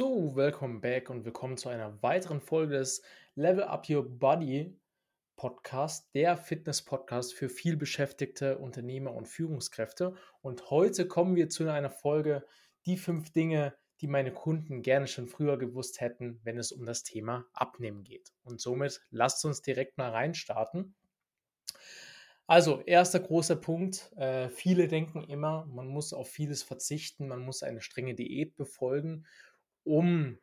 So, welcome back und willkommen zu einer weiteren Folge des Level Up Your Body Podcast, der Fitness-Podcast für vielbeschäftigte Unternehmer und Führungskräfte. Und heute kommen wir zu einer Folge, die fünf Dinge, die meine Kunden gerne schon früher gewusst hätten, wenn es um das Thema Abnehmen geht. Und somit lasst uns direkt mal reinstarten. Also, erster großer Punkt. Äh, viele denken immer, man muss auf vieles verzichten, man muss eine strenge Diät befolgen, um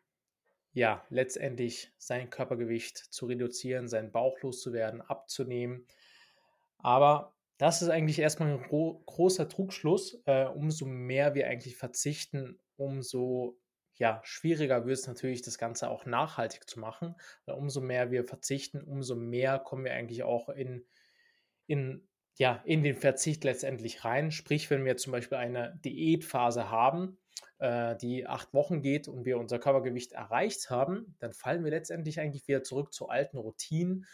ja letztendlich sein Körpergewicht zu reduzieren, seinen Bauch loszuwerden, abzunehmen. Aber das ist eigentlich erstmal ein gro großer Trugschluss. Äh, umso mehr wir eigentlich verzichten, umso ja, schwieriger wird es natürlich, das Ganze auch nachhaltig zu machen. Weil umso mehr wir verzichten, umso mehr kommen wir eigentlich auch in, in, ja, in den Verzicht letztendlich rein. Sprich, wenn wir zum Beispiel eine Diätphase haben, die acht Wochen geht und wir unser Körpergewicht erreicht haben, dann fallen wir letztendlich eigentlich wieder zurück zu alten Routinen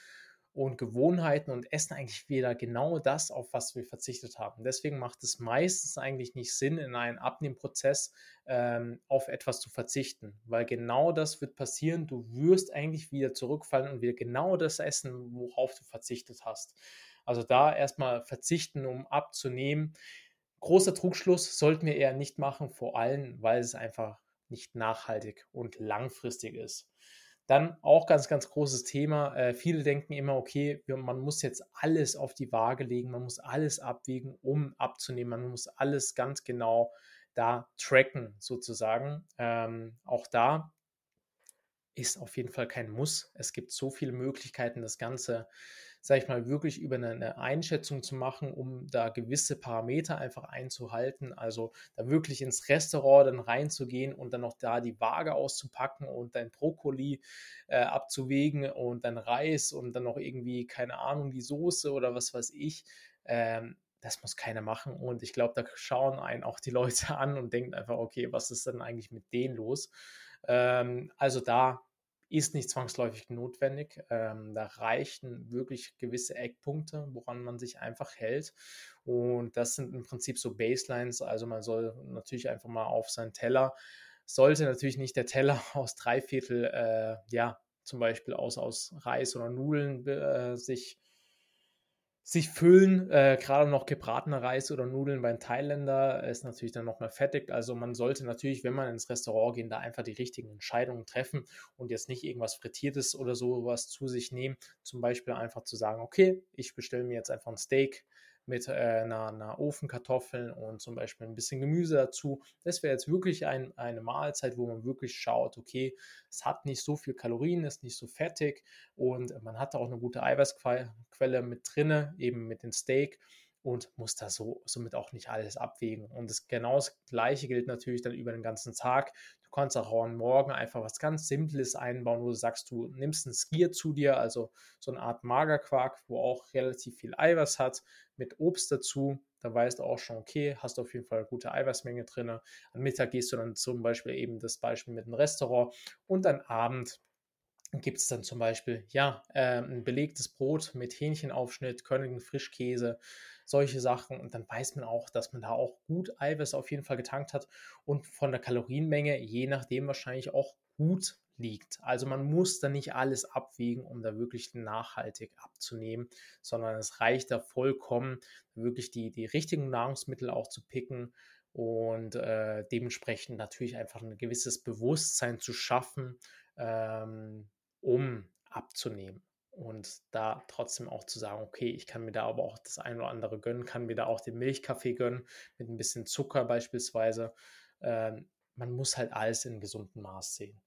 und Gewohnheiten und essen eigentlich wieder genau das, auf was wir verzichtet haben. Deswegen macht es meistens eigentlich nicht Sinn, in einem Abnehmprozess ähm, auf etwas zu verzichten, weil genau das wird passieren. Du wirst eigentlich wieder zurückfallen und wieder genau das essen, worauf du verzichtet hast. Also da erstmal verzichten, um abzunehmen. Großer Trugschluss sollten wir eher nicht machen, vor allem, weil es einfach nicht nachhaltig und langfristig ist. Dann auch ganz, ganz großes Thema. Äh, viele denken immer, okay, man muss jetzt alles auf die Waage legen, man muss alles abwägen, um abzunehmen, man muss alles ganz genau da tracken, sozusagen. Ähm, auch da ist auf jeden Fall kein Muss. Es gibt so viele Möglichkeiten, das Ganze sage ich mal, wirklich über eine, eine, Einschätzung zu machen, um da gewisse Parameter einfach einzuhalten. Also da wirklich ins Restaurant dann reinzugehen und dann noch da die Waage auszupacken und dein Brokkoli äh, abzuwägen und dein Reis und dann noch irgendwie, keine Ahnung, die Soße oder was weiß ich. Ähm, das muss keiner machen. Und ich glaube, da schauen einen auch die Leute an und denken einfach, okay, was ist denn eigentlich mit denen los? Ähm, also da ist nicht zwangsläufig notwendig. Ähm, da reichen wirklich gewisse Eckpunkte, woran man sich einfach hält. Und das sind im Prinzip so Baselines. Also man soll natürlich einfach mal auf seinen Teller, sollte natürlich nicht der Teller aus drei Viertel, äh, ja, zum Beispiel aus, aus Reis oder Nudeln äh, sich sich füllen. Äh, Gerade noch gebratener Reis oder Nudeln beim Thailänder ist natürlich dann nochmal fettig. Also man sollte natürlich, wenn man ins Restaurant geht, da einfach die richtigen Entscheidungen treffen und jetzt nicht irgendwas Frittiertes oder sowas zu sich nehmen. Zum Beispiel einfach zu sagen, okay, ich bestelle mir jetzt einfach ein Steak mit äh, einer, einer Ofenkartoffeln und zum Beispiel ein bisschen Gemüse dazu. Das wäre jetzt wirklich ein, eine Mahlzeit, wo man wirklich schaut, okay, es hat nicht so viel Kalorien, ist nicht so fettig und man hat auch eine gute Eiweißquelle mit drinne, eben mit dem Steak und muss da so somit auch nicht alles abwägen. Und das genau das Gleiche gilt natürlich dann über den ganzen Tag. Du kannst auch am Morgen einfach was ganz Simples einbauen, wo du sagst, du nimmst ein Skier zu dir, also so eine Art Magerquark, wo auch relativ viel Eiweiß hat, mit Obst dazu. Da weißt du auch schon, okay, hast du auf jeden Fall eine gute Eiweißmenge drin. Am Mittag gehst du dann zum Beispiel eben das Beispiel mit einem Restaurant und am Abend gibt es dann zum Beispiel ja äh, ein belegtes Brot mit Hähnchenaufschnitt, körnigen Frischkäse, solche Sachen. Und dann weiß man auch, dass man da auch gut Eiweiß auf jeden Fall getankt hat und von der Kalorienmenge je nachdem wahrscheinlich auch gut liegt. Also man muss da nicht alles abwägen, um da wirklich nachhaltig abzunehmen, sondern es reicht da vollkommen, wirklich die, die richtigen Nahrungsmittel auch zu picken und äh, dementsprechend natürlich einfach ein gewisses Bewusstsein zu schaffen, ähm, um abzunehmen und da trotzdem auch zu sagen, okay, ich kann mir da aber auch das eine oder andere gönnen, kann mir da auch den Milchkaffee gönnen mit ein bisschen Zucker beispielsweise. Ähm, man muss halt alles in gesundem Maß sehen.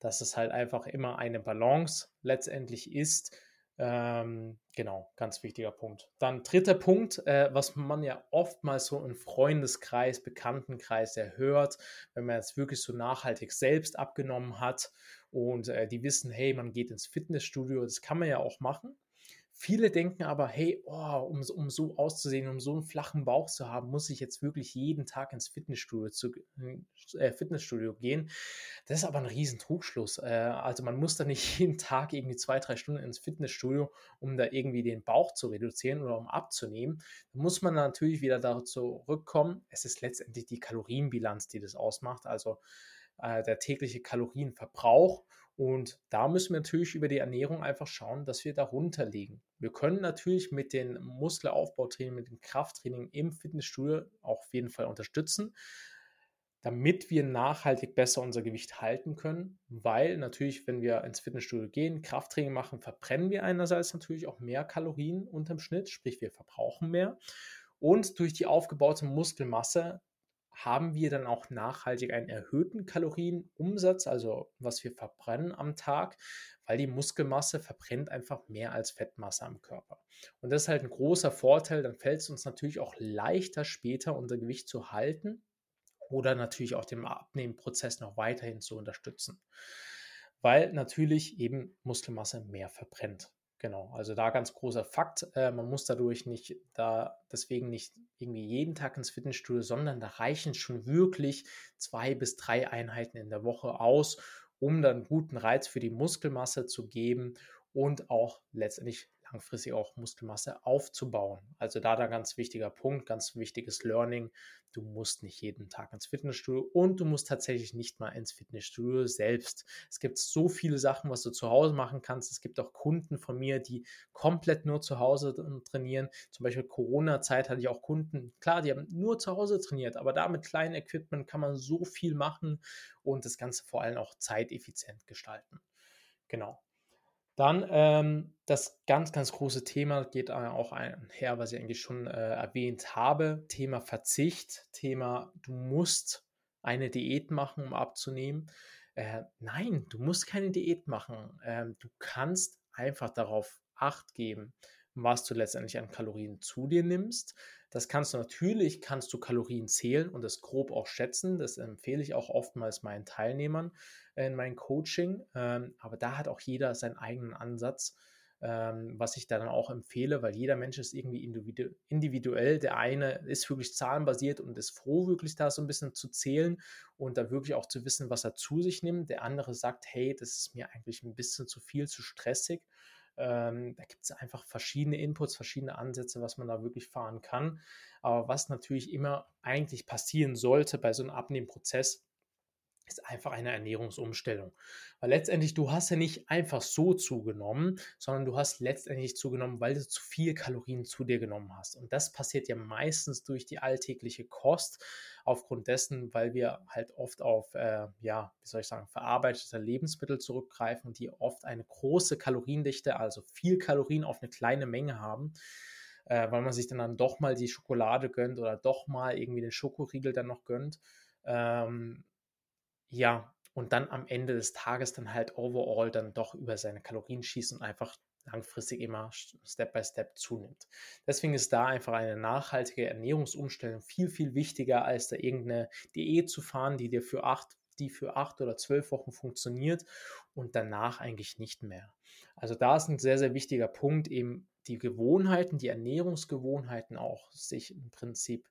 Dass es halt einfach immer eine Balance letztendlich ist. Ähm, genau, ganz wichtiger Punkt. Dann dritter Punkt, äh, was man ja oftmals so im Freundeskreis, Bekanntenkreis erhört, wenn man jetzt wirklich so nachhaltig selbst abgenommen hat und äh, die wissen, hey, man geht ins Fitnessstudio, das kann man ja auch machen. Viele denken aber, hey, oh, um, um so auszusehen, um so einen flachen Bauch zu haben, muss ich jetzt wirklich jeden Tag ins Fitnessstudio, zu, äh, Fitnessstudio gehen. Das ist aber ein riesen Trugschluss. Äh, also man muss da nicht jeden Tag irgendwie zwei, drei Stunden ins Fitnessstudio, um da irgendwie den Bauch zu reduzieren oder um abzunehmen. Da muss man natürlich wieder dazu zurückkommen. Es ist letztendlich die Kalorienbilanz, die das ausmacht. Also äh, der tägliche Kalorienverbrauch. Und da müssen wir natürlich über die Ernährung einfach schauen, dass wir darunter liegen. Wir können natürlich mit den Muskelaufbautraining, mit dem Krafttraining im Fitnessstudio auch auf jeden Fall unterstützen damit wir nachhaltig besser unser Gewicht halten können, weil natürlich, wenn wir ins Fitnessstudio gehen, Krafttraining machen, verbrennen wir einerseits natürlich auch mehr Kalorien unterm Schnitt, sprich wir verbrauchen mehr und durch die aufgebaute Muskelmasse haben wir dann auch nachhaltig einen erhöhten Kalorienumsatz, also was wir verbrennen am Tag, weil die Muskelmasse verbrennt einfach mehr als Fettmasse am Körper. Und das ist halt ein großer Vorteil, dann fällt es uns natürlich auch leichter später unser Gewicht zu halten oder natürlich auch den Abnehmprozess noch weiterhin zu unterstützen. Weil natürlich eben Muskelmasse mehr verbrennt. Genau, also da ganz großer Fakt. Äh, man muss dadurch nicht, da deswegen nicht irgendwie jeden Tag ins Fitnessstudio, sondern da reichen schon wirklich zwei bis drei Einheiten in der Woche aus, um dann guten Reiz für die Muskelmasse zu geben und auch letztendlich langfristig auch Muskelmasse aufzubauen. Also da da ganz wichtiger Punkt, ganz wichtiges Learning. Du musst nicht jeden Tag ins Fitnessstudio und du musst tatsächlich nicht mal ins Fitnessstudio selbst. Es gibt so viele Sachen, was du zu Hause machen kannst. Es gibt auch Kunden von mir, die komplett nur zu Hause trainieren. Zum Beispiel Corona-Zeit hatte ich auch Kunden, klar, die haben nur zu Hause trainiert, aber da mit kleinem Equipment kann man so viel machen und das Ganze vor allem auch zeiteffizient gestalten. Genau. Dann ähm, das ganz, ganz große Thema geht auch einher, was ich eigentlich schon äh, erwähnt habe. Thema Verzicht, Thema, du musst eine Diät machen, um abzunehmen. Äh, nein, du musst keine Diät machen. Ähm, du kannst einfach darauf Acht geben, was du letztendlich an Kalorien zu dir nimmst. Das kannst du natürlich, kannst du Kalorien zählen und das grob auch schätzen. Das empfehle ich auch oftmals meinen Teilnehmern in meinem Coaching. Ähm, aber da hat auch jeder seinen eigenen Ansatz, ähm, was ich da dann auch empfehle, weil jeder Mensch ist irgendwie individuell. Der eine ist wirklich zahlenbasiert und ist froh, wirklich da so ein bisschen zu zählen und da wirklich auch zu wissen, was er zu sich nimmt. Der andere sagt, hey, das ist mir eigentlich ein bisschen zu viel, zu stressig. Ähm, da gibt es einfach verschiedene Inputs, verschiedene Ansätze, was man da wirklich fahren kann. Aber was natürlich immer eigentlich passieren sollte bei so einem Abnehmprozess, ist einfach eine Ernährungsumstellung. Weil letztendlich, du hast ja nicht einfach so zugenommen, sondern du hast letztendlich zugenommen, weil du zu viel Kalorien zu dir genommen hast. Und das passiert ja meistens durch die alltägliche Kost, aufgrund dessen, weil wir halt oft auf, äh, ja, wie soll ich sagen, verarbeitete Lebensmittel zurückgreifen, die oft eine große Kaloriendichte, also viel Kalorien auf eine kleine Menge haben. Äh, weil man sich dann, dann doch mal die Schokolade gönnt oder doch mal irgendwie den Schokoriegel dann noch gönnt. Ähm, ja, und dann am Ende des Tages dann halt overall dann doch über seine Kalorien schießt und einfach langfristig immer Step by Step zunimmt. Deswegen ist da einfach eine nachhaltige Ernährungsumstellung viel, viel wichtiger, als da irgendeine Diät zu fahren, die dir für acht, die für acht oder zwölf Wochen funktioniert und danach eigentlich nicht mehr. Also da ist ein sehr, sehr wichtiger Punkt, eben die Gewohnheiten, die Ernährungsgewohnheiten auch sich im Prinzip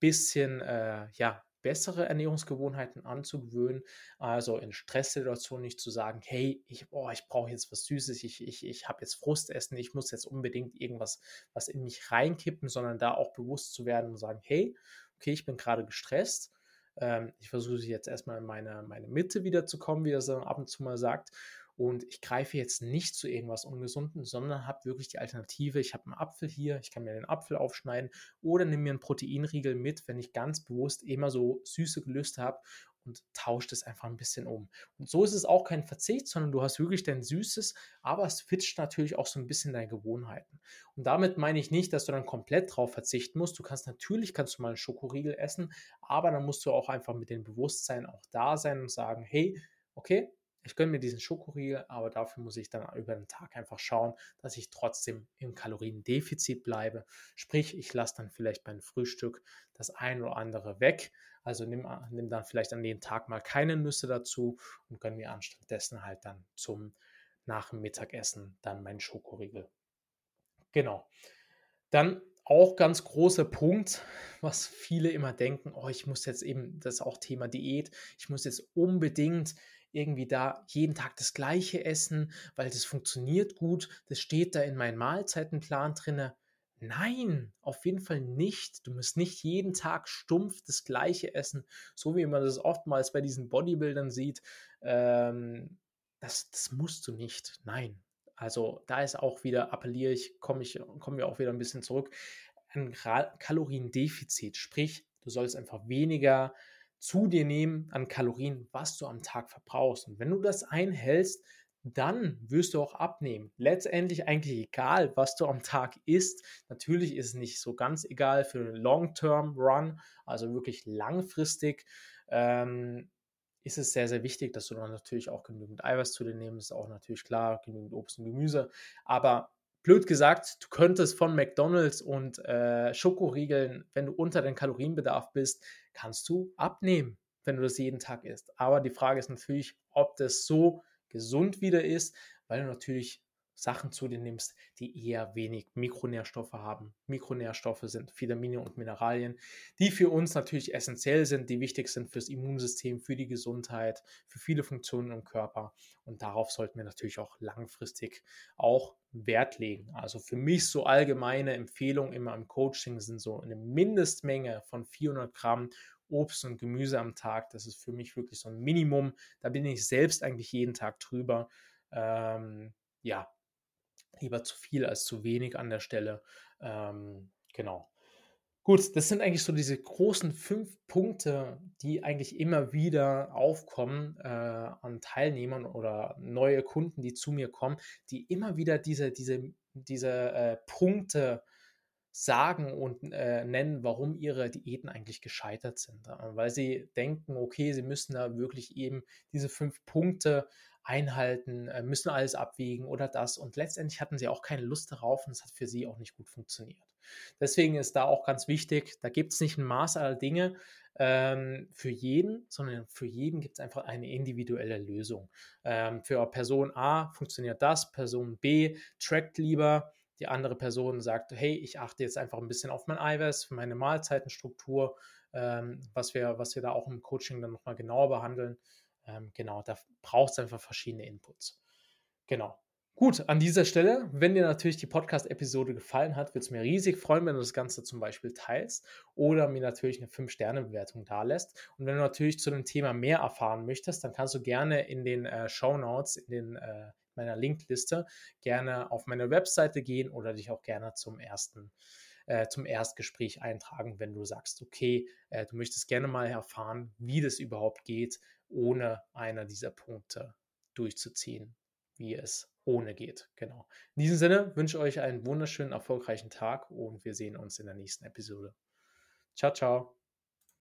bisschen äh, ja, bessere Ernährungsgewohnheiten anzugewöhnen. Also in Stresssituationen nicht zu sagen, hey, ich, oh, ich brauche jetzt was Süßes, ich, ich, ich habe jetzt Frustessen, ich muss jetzt unbedingt irgendwas was in mich reinkippen, sondern da auch bewusst zu werden und sagen, hey, okay, ich bin gerade gestresst. Ähm, ich versuche jetzt erstmal in meine, meine Mitte wiederzukommen, wie das dann ab und zu mal sagt und ich greife jetzt nicht zu irgendwas Ungesunden, sondern habe wirklich die Alternative. Ich habe einen Apfel hier, ich kann mir den Apfel aufschneiden oder nehme mir einen Proteinriegel mit, wenn ich ganz bewusst immer so süße Gelüste habe und tauscht es einfach ein bisschen um. Und so ist es auch kein Verzicht, sondern du hast wirklich dein Süßes, aber es switcht natürlich auch so ein bisschen deine Gewohnheiten. Und damit meine ich nicht, dass du dann komplett drauf verzichten musst. Du kannst natürlich, kannst du mal einen Schokoriegel essen, aber dann musst du auch einfach mit dem Bewusstsein auch da sein und sagen, hey, okay, ich gönne mir diesen Schokoriegel, aber dafür muss ich dann über den Tag einfach schauen, dass ich trotzdem im Kaloriendefizit bleibe. Sprich, ich lasse dann vielleicht beim Frühstück das ein oder andere weg. Also nimm, nimm dann vielleicht an den Tag mal keine Nüsse dazu und gönne mir anstattdessen halt dann zum nach dem Mittagessen dann meinen Schokoriegel. Genau. Dann auch ganz großer Punkt, was viele immer denken, oh, ich muss jetzt eben, das ist auch Thema Diät, ich muss jetzt unbedingt irgendwie da jeden Tag das gleiche essen, weil das funktioniert gut, das steht da in meinem Mahlzeitenplan drinne. Nein, auf jeden Fall nicht. Du musst nicht jeden Tag stumpf das Gleiche essen, so wie man das oftmals bei diesen Bodybuildern sieht. Ähm, das, das musst du nicht. Nein. Also da ist auch wieder, appelliere ich, komme ich, kommen wir auch wieder ein bisschen zurück, ein Kaloriendefizit. Sprich, du sollst einfach weniger zu dir nehmen an Kalorien, was du am Tag verbrauchst. Und wenn du das einhältst, dann wirst du auch abnehmen. Letztendlich eigentlich egal, was du am Tag isst. Natürlich ist es nicht so ganz egal für einen Long-Term-Run, also wirklich langfristig. Ähm, ist es sehr, sehr wichtig, dass du dann natürlich auch genügend Eiweiß zu dir nimmst. Ist auch natürlich klar, genügend Obst und Gemüse. Aber blöd gesagt, du könntest von McDonalds und äh, Schokoriegeln, wenn du unter den Kalorienbedarf bist, kannst du abnehmen, wenn du das jeden Tag isst. Aber die Frage ist natürlich, ob das so gesund wieder ist, weil du natürlich Sachen zu dir nimmst, die eher wenig Mikronährstoffe haben. Mikronährstoffe sind Vitamine und Mineralien, die für uns natürlich essentiell sind, die wichtig sind fürs Immunsystem, für die Gesundheit, für viele Funktionen im Körper. Und darauf sollten wir natürlich auch langfristig auch Wert legen. Also für mich so allgemeine Empfehlungen immer im Coaching sind so eine Mindestmenge von 400 Gramm Obst und Gemüse am Tag. Das ist für mich wirklich so ein Minimum. Da bin ich selbst eigentlich jeden Tag drüber. Ähm, ja, lieber zu viel als zu wenig an der Stelle. Ähm, genau. Gut, das sind eigentlich so diese großen fünf Punkte, die eigentlich immer wieder aufkommen äh, an Teilnehmern oder neue Kunden, die zu mir kommen, die immer wieder diese, diese, diese äh, Punkte sagen und äh, nennen, warum ihre Diäten eigentlich gescheitert sind. Äh, weil sie denken, okay, sie müssen da wirklich eben diese fünf Punkte einhalten, äh, müssen alles abwägen oder das. Und letztendlich hatten sie auch keine Lust darauf und es hat für sie auch nicht gut funktioniert. Deswegen ist da auch ganz wichtig, da gibt es nicht ein Maß aller Dinge ähm, für jeden, sondern für jeden gibt es einfach eine individuelle Lösung. Ähm, für Person A funktioniert das, Person B trackt lieber die andere Person sagt, hey, ich achte jetzt einfach ein bisschen auf mein Eiweiß, für meine Mahlzeitenstruktur, ähm, was, wir, was wir da auch im Coaching dann nochmal genauer behandeln. Ähm, genau, da braucht es einfach verschiedene Inputs. Genau. Gut, an dieser Stelle, wenn dir natürlich die Podcast-Episode gefallen hat, würde es mir riesig freuen, wenn du das Ganze zum Beispiel teilst oder mir natürlich eine 5-Sterne-Bewertung da lässt. Und wenn du natürlich zu dem Thema mehr erfahren möchtest, dann kannst du gerne in den äh, Show Notes, in den äh, meiner Linkliste gerne auf meine Webseite gehen oder dich auch gerne zum ersten äh, zum Erstgespräch eintragen, wenn du sagst, okay, äh, du möchtest gerne mal erfahren, wie das überhaupt geht, ohne einer dieser Punkte durchzuziehen, wie es ohne geht. Genau. In diesem Sinne wünsche ich euch einen wunderschönen, erfolgreichen Tag und wir sehen uns in der nächsten Episode. Ciao, ciao.